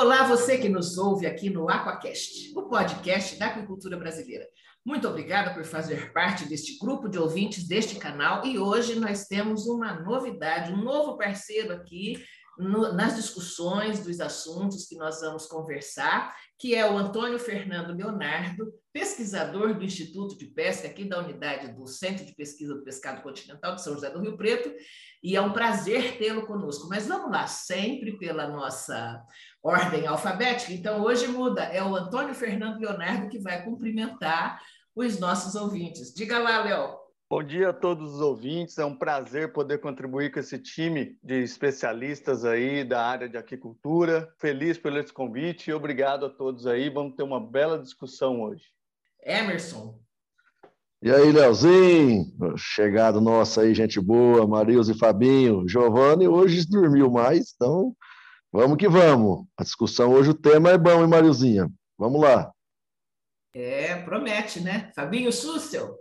Olá, você que nos ouve aqui no Aquacast, o podcast da aquicultura brasileira. Muito obrigada por fazer parte deste grupo de ouvintes deste canal e hoje nós temos uma novidade, um novo parceiro aqui no, nas discussões dos assuntos que nós vamos conversar, que é o Antônio Fernando Leonardo, pesquisador do Instituto de Pesca, aqui da unidade do Centro de Pesquisa do Pescado Continental de São José do Rio Preto, e é um prazer tê-lo conosco. Mas vamos lá, sempre pela nossa ordem alfabética. Então, hoje muda, é o Antônio Fernando Leonardo que vai cumprimentar os nossos ouvintes. Diga lá, Léo. Bom dia a todos os ouvintes. É um prazer poder contribuir com esse time de especialistas aí da área de aquicultura. Feliz pelo esse convite e obrigado a todos aí. Vamos ter uma bela discussão hoje. Emerson. E aí, Leozinho? Chegado nosso aí, gente boa, Marilson e Fabinho. Giovanni hoje dormiu mais, então vamos que vamos. A discussão hoje, o tema é bom, hein, Marilzinha? Vamos lá. É, promete, né? Fabinho Sussel.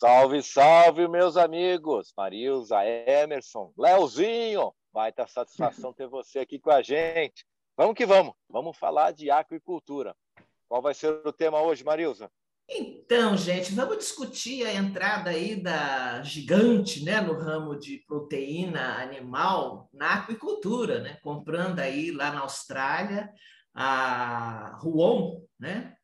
Salve, salve, meus amigos! Marilza, Emerson, Leozinho! Vai estar satisfação ter você aqui com a gente. Vamos que vamos, vamos falar de aquicultura. Qual vai ser o tema hoje, Marilza? Então, gente, vamos discutir a entrada aí da gigante, né, no ramo de proteína animal na aquicultura, né, comprando aí lá na Austrália a Ruon, né,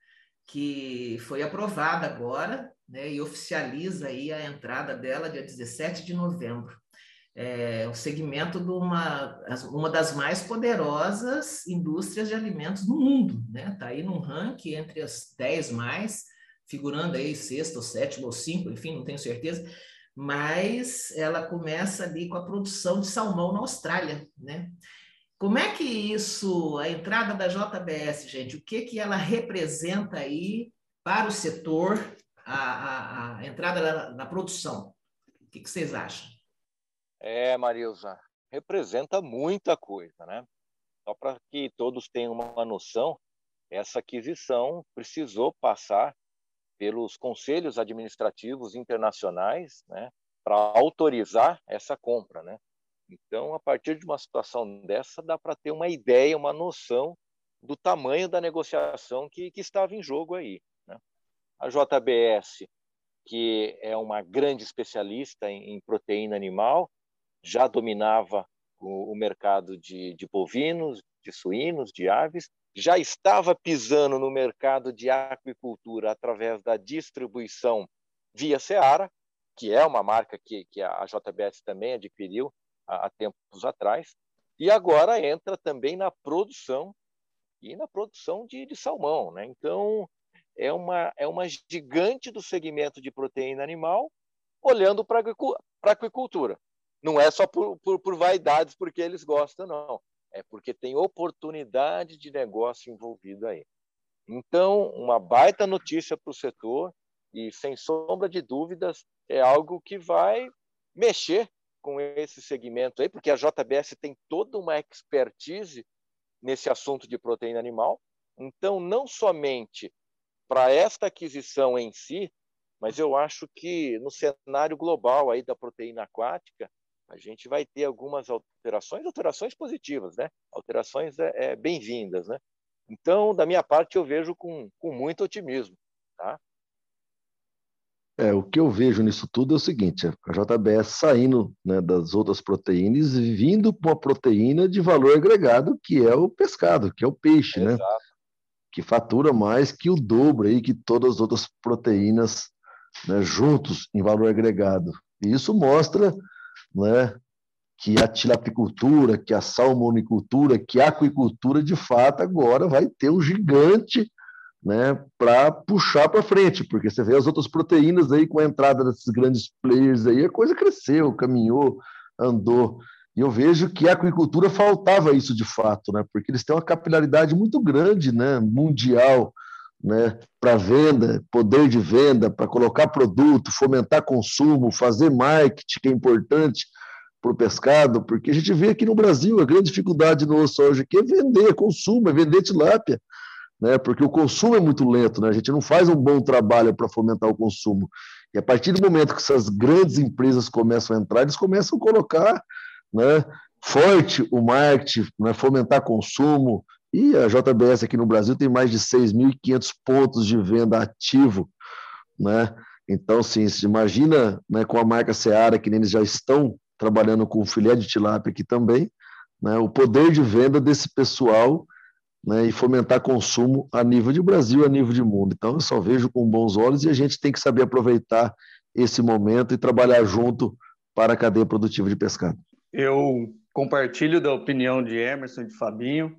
que foi aprovada agora, né, e oficializa aí a entrada dela dia 17 de novembro. É o segmento de uma, uma das mais poderosas indústrias de alimentos no mundo, né? Está aí num ranking entre as 10 mais, figurando aí sexto, ou sétimo ou cinco, enfim, não tenho certeza, mas ela começa ali com a produção de salmão na Austrália, né? Como é que isso, a entrada da JBS, gente, o que que ela representa aí para o setor a, a, a entrada na, na, produção. O que, que vocês acham? É, Marilza, representa muita coisa, né? Só para que todos tenham uma noção, essa aquisição precisou passar pelos conselhos administrativos internacionais, né, para autorizar essa compra, né? Então, a partir de uma situação dessa, dá para ter uma ideia, uma noção do tamanho da negociação que, que estava em jogo aí. A JBS, que é uma grande especialista em, em proteína animal, já dominava o, o mercado de, de bovinos, de suínos, de aves, já estava pisando no mercado de aquicultura através da distribuição via Seara, que é uma marca que, que a JBS também adquiriu há, há tempos atrás, e agora entra também na produção e na produção de, de salmão. Né? Então, é uma, é uma gigante do segmento de proteína animal olhando para a aquicultura. Não é só por, por, por vaidades, porque eles gostam, não. É porque tem oportunidade de negócio envolvido aí. Então, uma baita notícia para o setor e, sem sombra de dúvidas, é algo que vai mexer com esse segmento aí, porque a JBS tem toda uma expertise nesse assunto de proteína animal. Então, não somente para esta aquisição em si, mas eu acho que no cenário global aí da proteína aquática, a gente vai ter algumas alterações, alterações positivas, né? Alterações é, é bem-vindas, né? Então, da minha parte, eu vejo com, com muito otimismo, tá? É, o que eu vejo nisso tudo é o seguinte: a JBS saindo né, das outras proteínas e vindo para uma proteína de valor agregado, que é o pescado, que é o peixe, né? Exato. que fatura mais que o dobro aí que todas as outras proteínas né, juntos em valor agregado. E isso mostra né, que a tilapicultura, que a salmonicultura, que a aquicultura, de fato, agora vai ter um gigante né, para puxar para frente, porque você vê as outras proteínas aí com a entrada desses grandes players aí, a coisa cresceu, caminhou, andou. E eu vejo que a aquicultura faltava isso de fato, né? porque eles têm uma capilaridade muito grande né? mundial né? para venda, poder de venda, para colocar produto, fomentar consumo, fazer marketing, que é importante para o pescado, porque a gente vê aqui no Brasil a grande dificuldade no osso hoje aqui é vender, consumo, é vender tilápia, né? porque o consumo é muito lento, né? a gente não faz um bom trabalho para fomentar o consumo. E a partir do momento que essas grandes empresas começam a entrar, eles começam a colocar né, forte o marketing, né, fomentar consumo, E a JBS aqui no Brasil tem mais de 6.500 pontos de venda ativo, né? Então, sim, se imagina né, com a marca Seara, que eles já estão trabalhando com filé de tilápia aqui também, né, o poder de venda desse pessoal né, e fomentar consumo a nível de Brasil, a nível de mundo. Então, eu só vejo com bons olhos e a gente tem que saber aproveitar esse momento e trabalhar junto para a cadeia produtiva de pescado. Eu compartilho da opinião de Emerson e de Fabinho.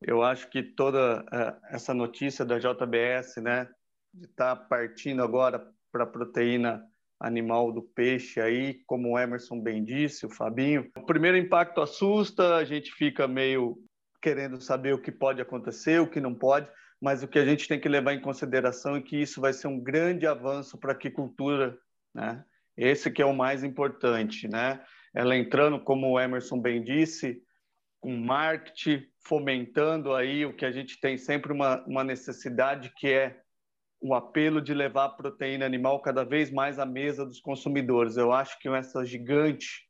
Eu acho que toda uh, essa notícia da JBS, né, de estar tá partindo agora para a proteína animal do peixe aí, como o Emerson bem disse, o Fabinho. O primeiro impacto assusta, a gente fica meio querendo saber o que pode acontecer, o que não pode, mas o que a gente tem que levar em consideração é que isso vai ser um grande avanço para a aquicultura, né? Esse que é o mais importante, né? Ela entrando, como o Emerson bem disse, com marketing, fomentando aí o que a gente tem sempre uma, uma necessidade que é o apelo de levar a proteína animal cada vez mais à mesa dos consumidores. Eu acho que essa gigante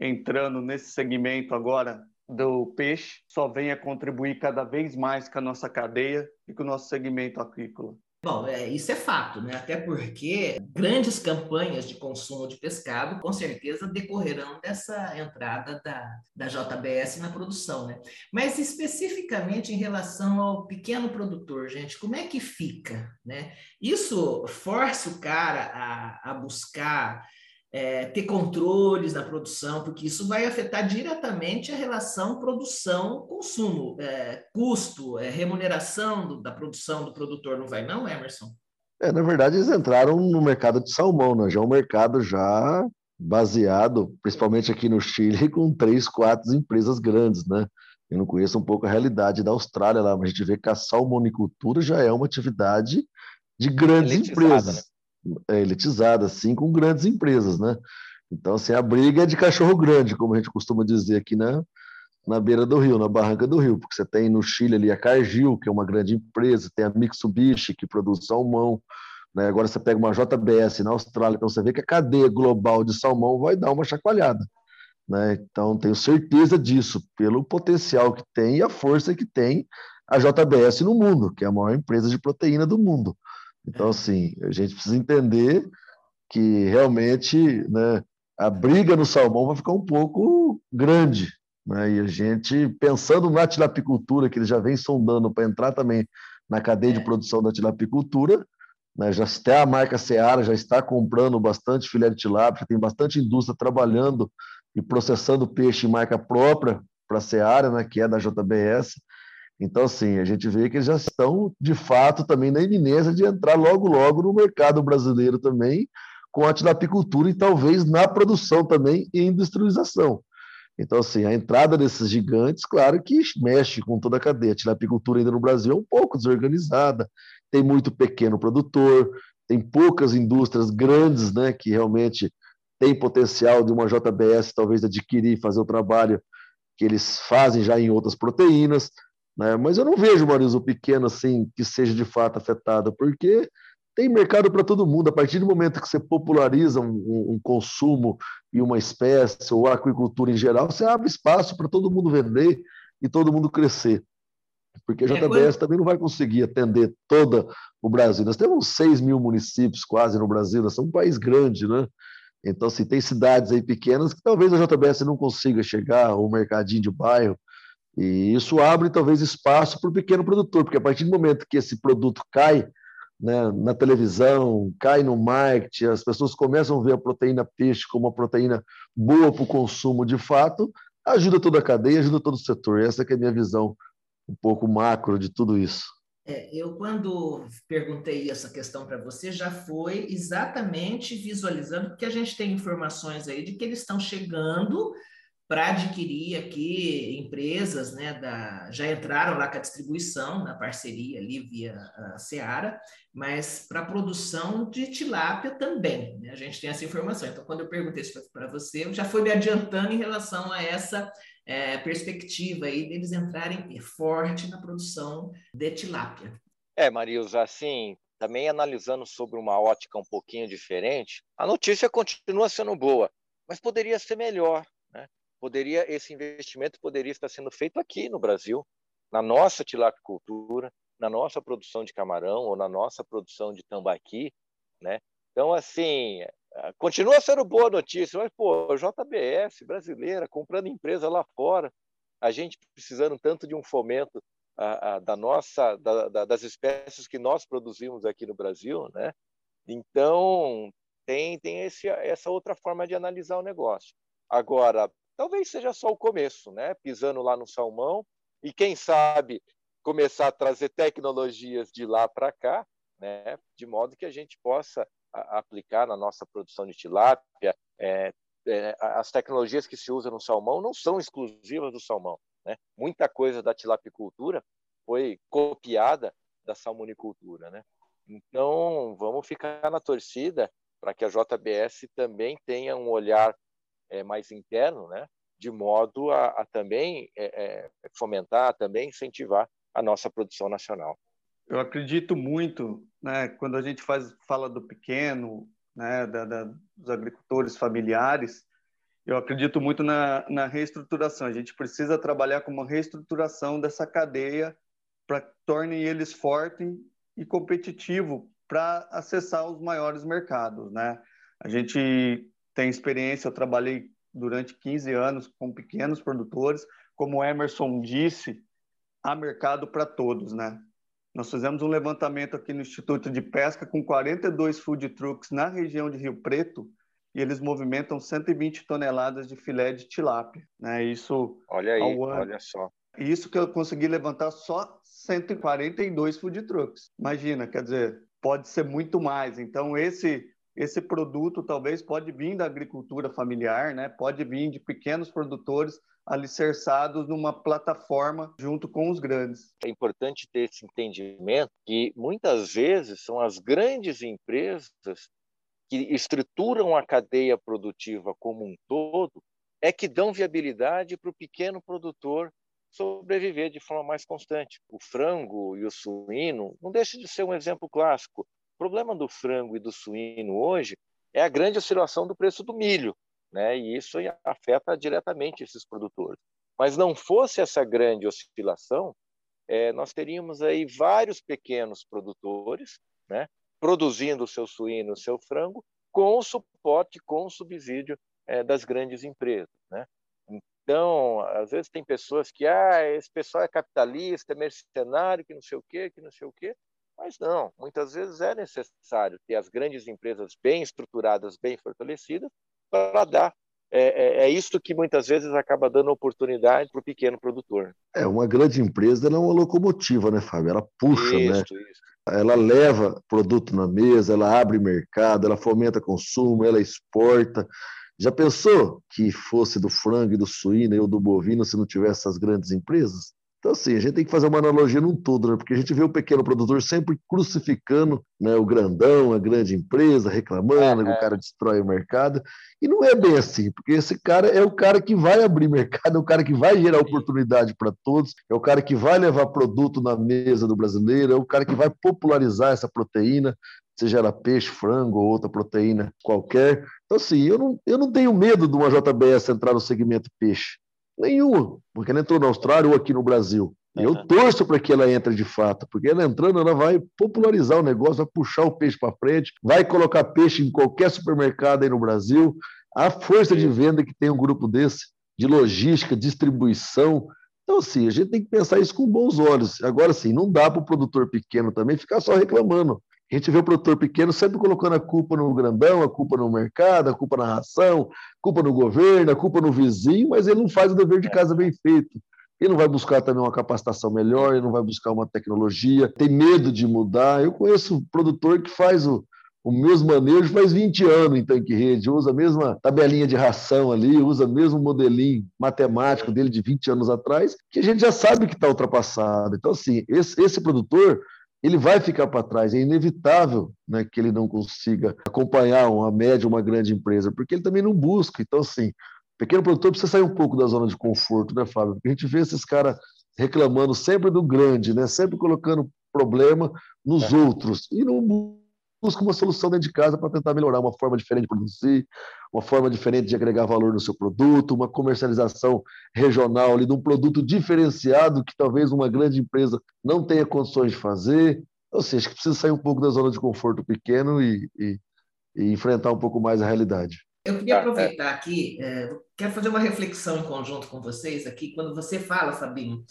entrando nesse segmento agora do peixe só vem a contribuir cada vez mais com a nossa cadeia e com o nosso segmento aquícola. Bom, é, isso é fato, né? Até porque grandes campanhas de consumo de pescado com certeza decorrerão dessa entrada da, da JBS na produção, né? Mas especificamente em relação ao pequeno produtor, gente, como é que fica, né? Isso força o cara a, a buscar é, ter controles na produção, porque isso vai afetar diretamente a relação produção-consumo, é, custo, é, remuneração do, da produção do produtor, não vai não, Emerson? É, na verdade, eles entraram no mercado de salmão, né? já é um mercado já baseado, principalmente aqui no Chile, com três, quatro empresas grandes, né? Eu não conheço um pouco a realidade da Austrália lá, mas a gente vê que a salmonicultura já é uma atividade de grandes Elitizada, empresas. Né? É, elitizada, assim, com grandes empresas, né? Então, assim, a briga é de cachorro grande, como a gente costuma dizer aqui na, na beira do rio, na barranca do rio, porque você tem no Chile ali a Cargill, que é uma grande empresa, tem a Mitsubishi, que produz salmão, né? agora você pega uma JBS na Austrália, então você vê que a cadeia global de salmão vai dar uma chacoalhada. Né? Então, tenho certeza disso, pelo potencial que tem e a força que tem a JBS no mundo, que é a maior empresa de proteína do mundo. Então, assim, a gente precisa entender que realmente né, a briga no salmão vai ficar um pouco grande. Né? E a gente, pensando na tilapicultura, que ele já vem sondando para entrar também na cadeia de é. produção da tilapicultura, né, já está a marca Seara, já está comprando bastante filé de tilápia, tem bastante indústria trabalhando e processando peixe em marca própria para a Seara, né, que é da JBS. Então, assim, a gente vê que eles já estão, de fato, também na iminência de entrar logo, logo no mercado brasileiro também, com a tilapicultura e talvez na produção também e industrialização. Então, assim, a entrada desses gigantes, claro que mexe com toda a cadeia. A tilapicultura ainda no Brasil é um pouco desorganizada, tem muito pequeno produtor, tem poucas indústrias grandes, né, que realmente têm potencial de uma JBS talvez adquirir e fazer o trabalho que eles fazem já em outras proteínas. Né? Mas eu não vejo, Maurício, o pequeno assim que seja de fato afetado, porque tem mercado para todo mundo. A partir do momento que você populariza um, um, consumo e uma espécie, ou a aquicultura em geral, você abre espaço para todo mundo vender e todo mundo crescer. Porque a JBS é, quando... também não vai conseguir atender todo o Brasil. Nós temos 6 mil municípios quase no Brasil, nós somos um país grande, né? Então, assim, tem cidades aí pequenas que talvez a JBS não consiga chegar, ou mercadinho de bairro, e isso abre talvez espaço para o pequeno produtor, porque a partir do momento que esse produto cai né, na televisão, cai no marketing, as pessoas começam a ver a proteína peixe como uma proteína boa para o consumo de fato, ajuda toda a cadeia, ajuda todo o setor. Essa é a minha visão um pouco macro de tudo isso. É, eu, quando perguntei essa questão para você, já foi exatamente visualizando, porque a gente tem informações aí de que eles estão chegando para adquirir aqui empresas, né, da, já entraram lá com a distribuição, na parceria ali via a Seara, mas para produção de tilápia também, né, a gente tem essa informação. Então, quando eu perguntei isso para você, já foi me adiantando em relação a essa é, perspectiva aí deles entrarem forte na produção de tilápia. É, Marilza, assim, também analisando sobre uma ótica um pouquinho diferente, a notícia continua sendo boa, mas poderia ser melhor poderia esse investimento poderia estar sendo feito aqui no Brasil, na nossa tilapicultura, na nossa produção de camarão ou na nossa produção de tambaqui, né? Então, assim, continua sendo boa notícia, mas, pô, JBS brasileira, comprando empresa lá fora, a gente precisando tanto de um fomento a, a, da nossa, da, da, das espécies que nós produzimos aqui no Brasil, né? Então, tem, tem esse, essa outra forma de analisar o negócio. Agora, talvez seja só o começo, né? Pisando lá no salmão, e quem sabe começar a trazer tecnologias de lá para cá, né? De modo que a gente possa aplicar na nossa produção de tilápia. É, é, as tecnologias que se usam no salmão não são exclusivas do salmão. Né? Muita coisa da tilapicultura foi copiada da salmonicultura. Né? Então, vamos ficar na torcida para que a JBS também tenha um olhar é, mais interno, né? de modo a, a também é, é fomentar, também incentivar a nossa produção nacional. Eu acredito muito, né, quando a gente faz, fala do pequeno, né, da, da, dos agricultores familiares, eu acredito muito na, na reestruturação. A gente precisa trabalhar com uma reestruturação dessa cadeia para que torne eles fortes e competitivos para acessar os maiores mercados, né? A gente tem experiência, eu trabalhei durante 15 anos com pequenos produtores, como o Emerson disse, há mercado para todos, né? Nós fizemos um levantamento aqui no Instituto de Pesca com 42 food trucks na região de Rio Preto e eles movimentam 120 toneladas de filé de tilápia, né? Isso Olha aí, olha só. Isso que eu consegui levantar só 142 food trucks. Imagina, quer dizer, pode ser muito mais. Então esse esse produto talvez pode vir da agricultura familiar, né? Pode vir de pequenos produtores alicerçados numa plataforma junto com os grandes. É importante ter esse entendimento que muitas vezes são as grandes empresas que estruturam a cadeia produtiva como um todo é que dão viabilidade para o pequeno produtor sobreviver de forma mais constante. O frango e o suíno não deixa de ser um exemplo clássico. Problema do frango e do suíno hoje é a grande oscilação do preço do milho né? E isso afeta diretamente esses produtores. Mas não fosse essa grande oscilação, é, nós teríamos aí vários pequenos produtores, né? Produzindo o seu suíno, o seu frango, com o suporte, com o subsídio é, das grandes empresas, né? Então, às vezes tem pessoas que, ah, esse pessoal é capitalista, é mercenário, que não sei o quê, que não sei o quê. Mas não, muitas vezes é necessário ter as grandes empresas bem estruturadas, bem fortalecidas, para dar. É, é, é, isso que muitas vezes acaba dando oportunidade para o pequeno produtor. É, uma grande empresa ela é uma locomotiva, né, Fábio? Ela puxa, né? isso, né? Isso. Ela leva produto na mesa, ela abre mercado, ela fomenta consumo, ela exporta. Já pensou que fosse do frango e do suíno ou do bovino se não tivesse essas grandes empresas? Então, assim, a gente tem que fazer uma analogia num todo, né? porque a gente vê o pequeno produtor sempre crucificando né, o grandão, a grande empresa, reclamando que o cara destrói o mercado. E não é bem assim, porque esse cara é o cara que vai abrir mercado, é o cara que vai gerar oportunidade para todos, é o cara que vai levar produto na mesa do brasileiro, é o cara que vai popularizar essa proteína, seja ela peixe, frango ou outra proteína qualquer. Então, assim, eu não, eu não tenho medo de uma JBS entrar no segmento peixe. Nenhuma, porque ela entrou na Austrália ou aqui no Brasil. E eu torço para que ela entre de fato, porque ela entrando, ela vai popularizar o negócio, vai puxar o peixe para frente, vai colocar peixe em qualquer supermercado aí no Brasil. A força de venda que tem um grupo desse, de logística, distribuição. Então, assim, a gente tem que pensar isso com bons olhos. Agora, sim, não dá para o produtor pequeno também ficar só reclamando. A gente vê o produtor pequeno sempre colocando a culpa no grandão, a culpa no mercado, a culpa na ração, a culpa no governo, a culpa no vizinho, mas ele não faz o dever de é. casa bem feito. Ele não vai buscar também uma capacitação melhor, ele não vai buscar uma tecnologia, tem medo de mudar. Eu conheço um produtor que faz o, o mesmo manejo faz 20 anos em tanque rede, usa a mesma tabelinha de ração ali, usa o mesmo modelinho matemático dele de 20 anos atrás, que a gente já sabe que está ultrapassado. Então, assim, esse, esse produtor ele vai ficar para trás. É inevitável né, que ele não consiga acompanhar uma média, uma grande empresa, porque ele também não busca. Então, assim, o pequeno produtor precisa sair um pouco da zona de conforto, né, Fábio? Porque a gente vê esses caras reclamando sempre do grande, né? Sempre colocando problema nos é. outros e não busca uma solução dentro de casa para tentar melhorar uma forma diferente de produzir, uma forma diferente de agregar valor no seu produto, uma comercialização regional ali de um produto diferenciado que talvez uma grande empresa não tenha condições de fazer. Ou seja, que precisa sair um pouco da zona de conforto pequeno e, e, e enfrentar um pouco mais a realidade. Eu queria aproveitar aqui, é, quero fazer uma reflexão em conjunto com vocês aqui, quando você fala, Fabinho,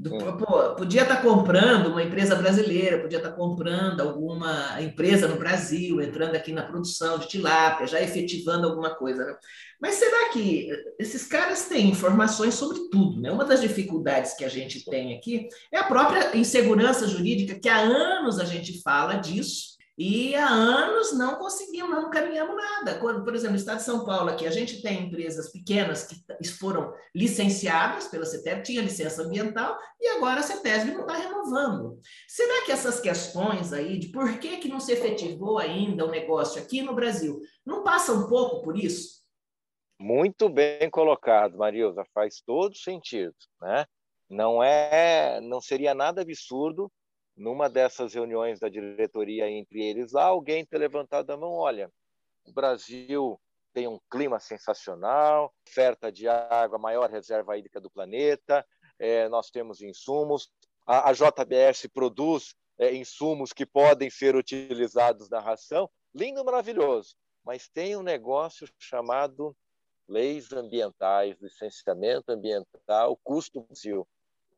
do, hum. pô, podia estar tá comprando uma empresa brasileira, podia estar tá comprando alguma empresa no Brasil, entrando aqui na produção de tilápia, já efetivando alguma coisa. Né? Mas será que esses caras têm informações sobre tudo? Né? Uma das dificuldades que a gente tem aqui é a própria insegurança jurídica, que há anos a gente fala disso, e há anos não conseguimos, não caminhamos nada. Quando, por exemplo, no estado de São Paulo, aqui, a gente tem empresas pequenas que foram licenciadas pela CETESB, tinha licença ambiental, e agora a CETESB não está renovando. Será que essas questões aí de por que, que não se efetivou ainda o negócio aqui no Brasil, não passa um pouco por isso? Muito bem colocado, Marilza, faz todo sentido, né? Não é, não seria nada absurdo numa dessas reuniões da diretoria entre eles lá, alguém ter levantado a mão, olha, o Brasil tem um clima sensacional, oferta de água, maior reserva hídrica do planeta, é, nós temos insumos, a, a JBS produz é, insumos que podem ser utilizados na ração, lindo, maravilhoso, mas tem um negócio chamado leis ambientais, licenciamento ambiental, custo Brasil,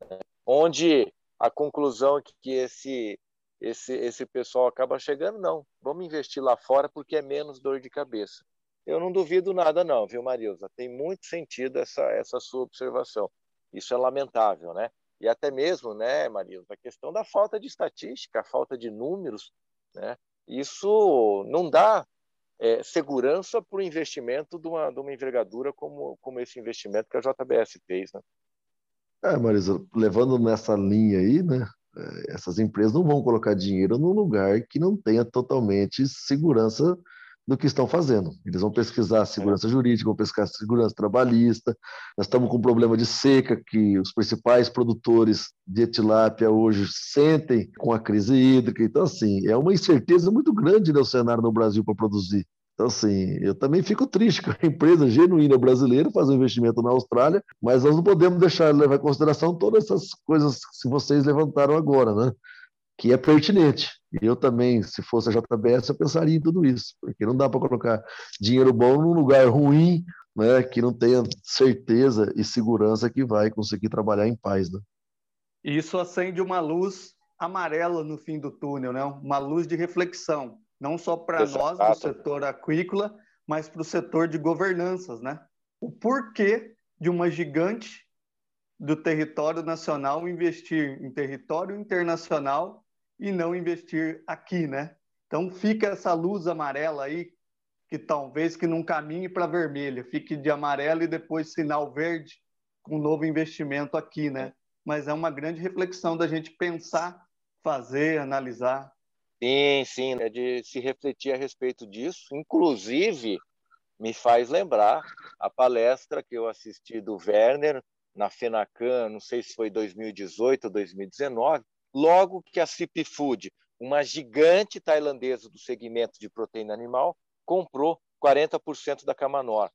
né? onde a conclusão que, que esse, esse, esse pessoal acaba chegando, não, vamos investir lá fora porque é menos dor de cabeça. Eu não duvido nada não, viu, Marilza? Tem muito sentido essa, essa sua observação. Isso é lamentável, né? E até mesmo, né, Marilza, a questão da falta de estatística, a falta de números, né? Isso não dá é, segurança para o investimento de uma, de uma envergadura como, como esse investimento que a JBS fez, né? É, Marisa, levando nessa linha aí, né? É, essas empresas não vão colocar dinheiro num lugar que não tenha totalmente segurança do que estão fazendo. Eles vão pesquisar segurança jurídica, vão pesquisar segurança trabalhista. Nós estamos com um problema de seca que os principais produtores de tilápia hoje sentem com a crise hídrica. Então, assim, é uma incerteza muito grande no cenário no Brasil para produzir. Então, assim, eu também fico triste com a empresa genuína brasileira fazer um investimento na Austrália, mas nós não podemos deixar de levar em consideração todas essas coisas que vocês levantaram agora, né? Que é pertinente. E eu também, se fosse a JBS, eu pensaria em tudo isso, porque não dá para colocar dinheiro bom num lugar ruim, né? Que não tenha certeza e segurança que vai conseguir trabalhar em paz, né? Isso acende uma luz amarela no fim do túnel, né? Uma luz de reflexão não só para nós do setor aquícola, mas para o setor de governanças, né? O porquê de uma gigante do território nacional investir em território internacional e não investir aqui, né? Então fica essa luz amarela aí que talvez que não caminhe para vermelha, fique de amarelo e depois sinal verde com um novo investimento aqui, né? Mas é uma grande reflexão da gente pensar, fazer, analisar. Sim, sim, é de se refletir a respeito disso. Inclusive, me faz lembrar a palestra que eu assisti do Werner na FENACAN, não sei se foi 2018 ou 2019, logo que a CP Food, uma gigante tailandesa do segmento de proteína animal, comprou 40% da Camanor.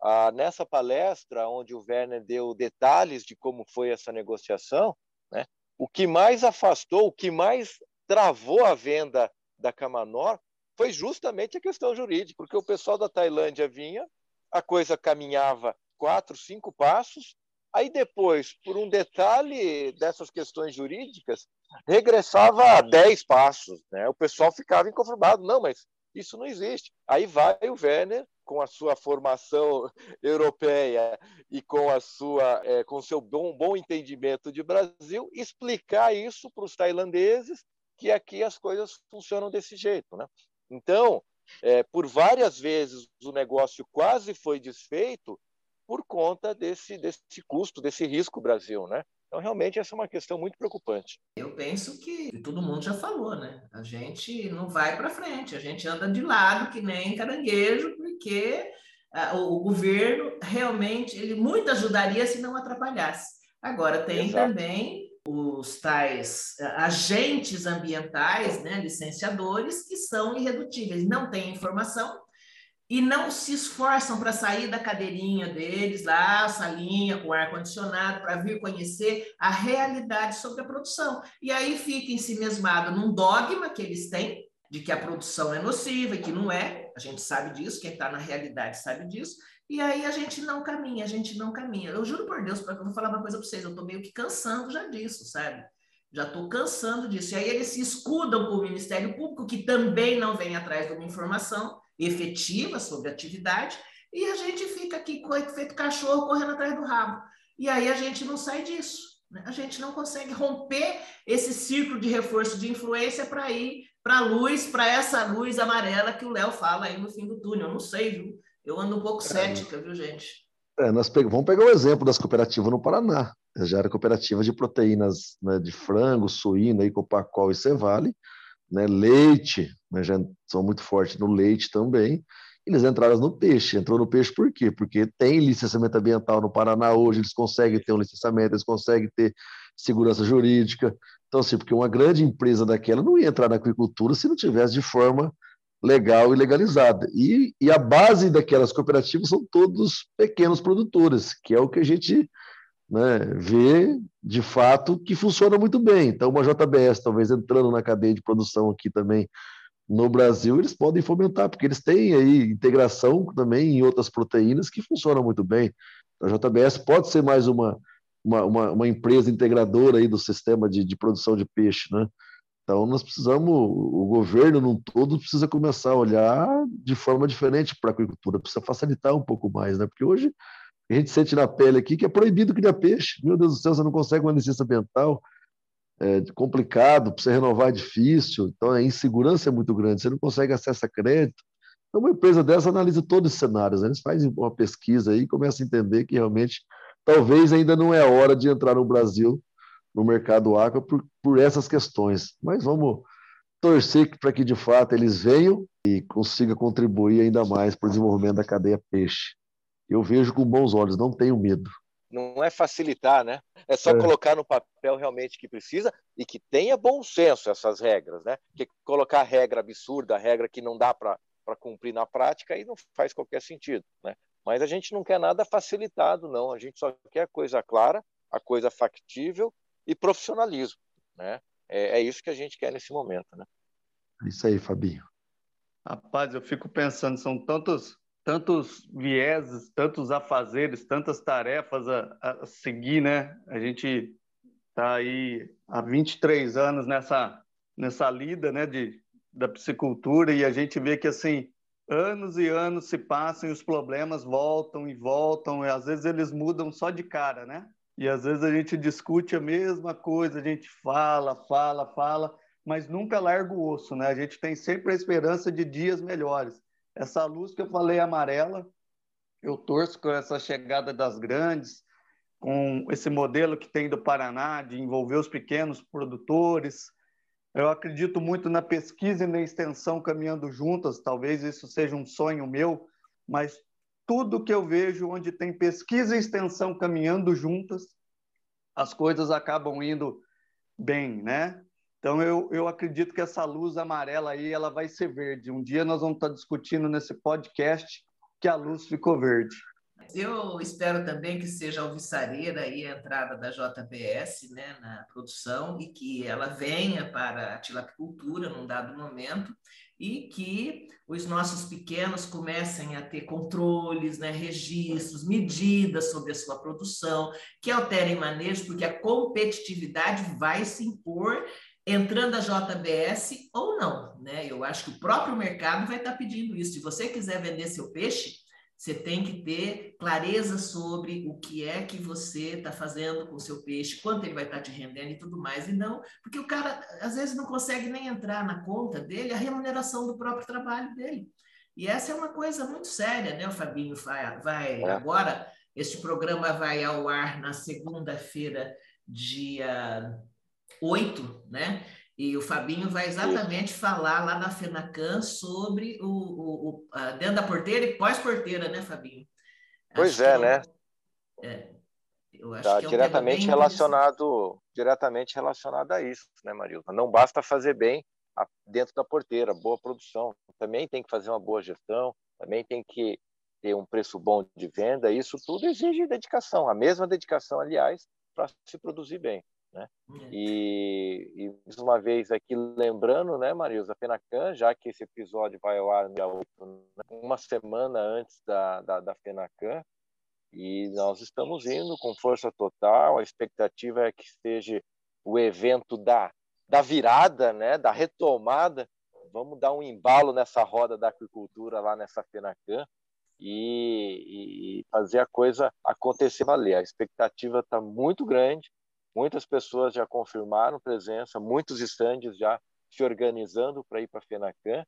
Ah, nessa palestra, onde o Werner deu detalhes de como foi essa negociação, né, o que mais afastou, o que mais travou a venda da Camanor foi justamente a questão jurídica, porque o pessoal da Tailândia vinha, a coisa caminhava quatro, cinco passos, aí depois, por um detalhe dessas questões jurídicas, regressava a dez passos. Né? O pessoal ficava inconformado, não, mas isso não existe. Aí vai o Werner com a sua formação europeia e com a sua é, com seu bom, bom entendimento de Brasil explicar isso para os tailandeses que aqui as coisas funcionam desse jeito. Né? Então, é, por várias vezes o negócio quase foi desfeito por conta desse, desse custo, desse risco Brasil. Né? Então, realmente, essa é uma questão muito preocupante. Eu penso que todo mundo já falou, né? A gente não vai para frente, a gente anda de lado que nem caranguejo, porque uh, o, o governo realmente ele muito ajudaria se não atrapalhasse. Agora, tem Exato. também os tais agentes ambientais, né, licenciadores, que são irredutíveis, não têm informação e não se esforçam para sair da cadeirinha deles, lá, salinha, com ar-condicionado, para vir conhecer a realidade sobre a produção. E aí fica em si mesmado num dogma que eles têm, de que a produção é nociva e que não é, a gente sabe disso, quem está na realidade sabe disso, e aí a gente não caminha, a gente não caminha. Eu juro por Deus, porque eu vou falar uma coisa para vocês, eu estou meio que cansando já disso, sabe? Já estou cansando disso. E aí eles se escudam com o Ministério Público, que também não vem atrás de uma informação, efetiva sobre a atividade, e a gente fica aqui feito cachorro correndo atrás do rabo. E aí a gente não sai disso. Né? A gente não consegue romper esse círculo de reforço de influência para ir para a luz, para essa luz amarela que o Léo fala aí no fim do túnel. Eu não sei, viu? Eu ando um pouco é. cética, viu, gente? É, nós vamos pegar o exemplo das cooperativas no Paraná. Já era cooperativa de proteínas né, de frango, suína, Copacol e Cevale né, leite, mas já são muito fortes no leite também. Eles entraram no peixe. Entrou no peixe por quê? Porque tem licenciamento ambiental no Paraná hoje, eles conseguem ter um licenciamento, eles conseguem ter segurança jurídica. Então, assim, porque uma grande empresa daquela não ia entrar na agricultura se não tivesse de forma legal e legalizada. E, e a base daquelas cooperativas são todos pequenos produtores, que é o que a gente né, vê de fato que funciona muito bem. Então, uma JBS, talvez entrando na cadeia de produção aqui também no Brasil, eles podem fomentar, porque eles têm aí integração também em outras proteínas que funcionam muito bem. A JBS pode ser mais uma, uma, uma, uma empresa integradora aí do sistema de, de produção de peixe, né? Então, nós precisamos, o governo num todo precisa começar a olhar de forma diferente para a agricultura, precisa facilitar um pouco mais, né? Porque hoje a gente sente na pele aqui que é proibido criar peixe. Meu Deus do céu, você não consegue uma licença ambiental. É complicado, você renovar é difícil, então a insegurança é muito grande, você não consegue acesso a crédito. Então, uma empresa dessa analisa todos os cenários, né? eles fazem uma pesquisa aí e começam a entender que realmente talvez ainda não é hora de entrar no Brasil, no mercado aqua, por, por essas questões. Mas vamos torcer para que de fato eles venham e consigam contribuir ainda mais para o desenvolvimento da cadeia peixe eu vejo com bons olhos, não tenho medo. Não é facilitar, né? É só é. colocar no papel realmente que precisa e que tenha bom senso essas regras, né? Porque colocar regra absurda, regra que não dá para cumprir na prática, aí não faz qualquer sentido, né? Mas a gente não quer nada facilitado, não. A gente só quer a coisa clara, a coisa factível e profissionalismo, né? É, é isso que a gente quer nesse momento, né? É isso aí, Fabinho. Rapaz, eu fico pensando, são tantos tantos vieses, tantos afazeres, tantas tarefas a, a seguir, né? A gente está aí há 23 anos nessa, nessa lida né, de, da psicultura e a gente vê que, assim, anos e anos se passam e os problemas voltam e voltam e às vezes eles mudam só de cara, né? E às vezes a gente discute a mesma coisa, a gente fala, fala, fala, mas nunca larga o osso, né? A gente tem sempre a esperança de dias melhores. Essa luz que eu falei amarela, eu torço com essa chegada das grandes, com esse modelo que tem do Paraná de envolver os pequenos produtores. Eu acredito muito na pesquisa e na extensão caminhando juntas, talvez isso seja um sonho meu, mas tudo que eu vejo onde tem pesquisa e extensão caminhando juntas, as coisas acabam indo bem, né? Então, eu, eu acredito que essa luz amarela aí ela vai ser verde. Um dia nós vamos estar discutindo nesse podcast que a luz ficou verde. Eu espero também que seja alvissareira aí a entrada da JBS né, na produção e que ela venha para a tilapicultura num dado momento e que os nossos pequenos comecem a ter controles, né, registros, medidas sobre a sua produção, que alterem manejos, porque a competitividade vai se impor entrando a JBS ou não, né? Eu acho que o próprio mercado vai estar pedindo isso. Se você quiser vender seu peixe, você tem que ter clareza sobre o que é que você está fazendo com o seu peixe, quanto ele vai estar te rendendo e tudo mais. E não, porque o cara às vezes não consegue nem entrar na conta dele a remuneração do próprio trabalho dele. E essa é uma coisa muito séria, né? O Fabinho vai, vai é. agora. Este programa vai ao ar na segunda-feira, dia 8, né? E o Fabinho vai exatamente falar lá na FENACAN sobre o, o, o dentro da porteira e pós-porteira, né, Fabinho? Pois é, né? É. Está é um diretamente relacionado, diretamente relacionado a isso, né, Marilda? Não basta fazer bem dentro da porteira, boa produção. Também tem que fazer uma boa gestão, também tem que ter um preço bom de venda. Isso tudo exige dedicação, a mesma dedicação, aliás, para se produzir bem. Né? É. E, e, mais uma vez aqui lembrando, né, Marilza Fenacan, já que esse episódio vai ao ar dia 8, né, uma semana antes da, da, da Fenacan, e nós estamos indo com força total. A expectativa é que seja o evento da, da virada, né, da retomada. Vamos dar um embalo nessa roda da agricultura lá nessa Fenacan e, e fazer a coisa acontecer valer. A expectativa está muito grande Muitas pessoas já confirmaram presença, muitos estandes já se organizando para ir para a FENACAN.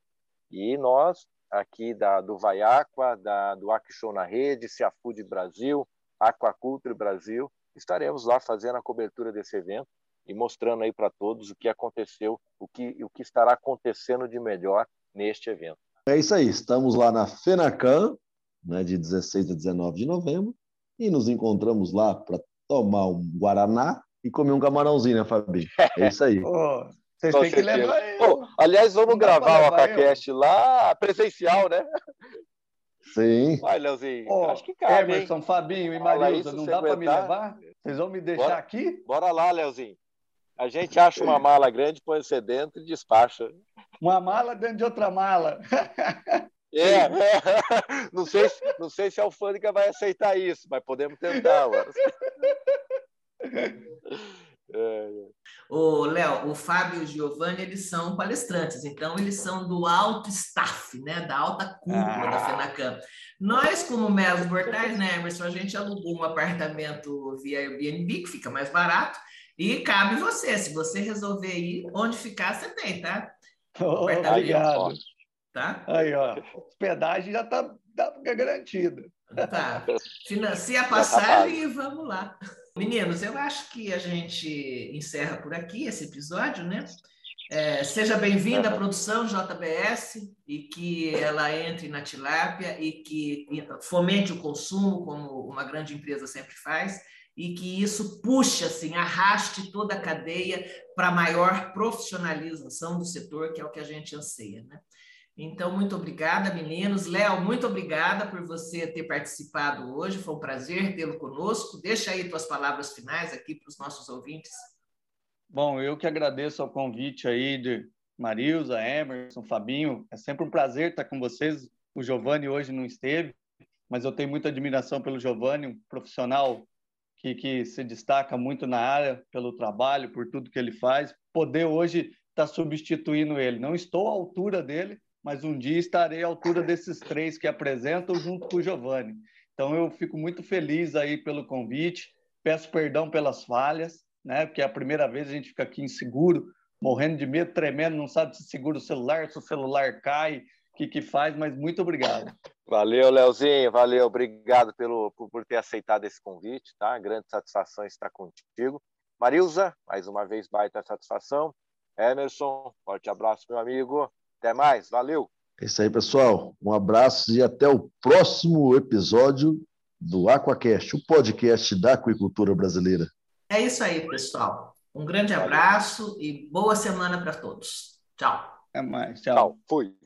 E nós, aqui da, do Vaiaqua, da, do Aquishow na Rede, Ciafood Brasil, Aquaculture Brasil, estaremos lá fazendo a cobertura desse evento e mostrando aí para todos o que aconteceu, o que, o que estará acontecendo de melhor neste evento. É isso aí, estamos lá na FENACAN, né, de 16 a 19 de novembro, e nos encontramos lá para tomar um Guaraná e comer um camarãozinho, né, Fabi? É isso aí. oh, vocês têm que levar oh, Aliás, vamos gravar o Acacast lá presencial, né? Sim. Vai, Leozinho. Oh, acho que cabe. Emerson, hein? Fabinho e Marilza, não dá para me levar? Vocês vão me deixar bora, aqui? Bora lá, Leozinho. A gente acha uma mala grande, põe você dentro e despacha. Uma mala dentro de outra mala. É, é. Não, sei, não sei se a alfândega vai aceitar isso, mas podemos tentar. Agora. O Léo, o Fábio e o Giovanni, eles são palestrantes, então eles são do alto staff, né, da alta cúpula ah. da FENACAM. Nós, como meros mortais, né, Emerson, a gente alugou um apartamento via Airbnb, que fica mais barato, e cabe você, se você resolver ir, onde ficar, você tem, tá? Oh, obrigado. Tá? Aí, ó, hospedagem já está tá garantida. Tá. Financia a tá passagem e vamos lá. Meninos, eu acho que a gente encerra por aqui esse episódio, né? É, seja bem-vinda à produção JBS e que ela entre na tilápia e que fomente o consumo, como uma grande empresa sempre faz, e que isso puxe, assim, arraste toda a cadeia para maior profissionalização do setor, que é o que a gente anseia, né? Então, muito obrigada, meninos. Léo, muito obrigada por você ter participado hoje. Foi um prazer tê-lo conosco. Deixa aí tuas palavras finais aqui para os nossos ouvintes. Bom, eu que agradeço o convite aí de Marilza, Emerson, Fabinho. É sempre um prazer estar com vocês. O Giovanni hoje não esteve, mas eu tenho muita admiração pelo Giovanni, um profissional que, que se destaca muito na área, pelo trabalho, por tudo que ele faz. Poder hoje estar substituindo ele. Não estou à altura dele, mas um dia estarei à altura desses três que apresentam junto com o Giovanni. Então eu fico muito feliz aí pelo convite, peço perdão pelas falhas, né? Porque é a primeira vez a gente fica aqui inseguro, morrendo de medo, tremendo, não sabe se segura o celular, se o celular cai, o que que faz, mas muito obrigado. Valeu, Leozinho, valeu, obrigado pelo, por, ter aceitado esse convite, tá? Grande satisfação estar contigo. Marilza, mais uma vez, baita satisfação. Emerson, forte abraço, meu amigo. Até mais, valeu. É isso aí, pessoal. Um abraço e até o próximo episódio do Aquacast, o podcast da aquicultura brasileira. É isso aí, pessoal. Um grande abraço e boa semana para todos. Tchau. Até mais. Tchau. Tchau. Fui.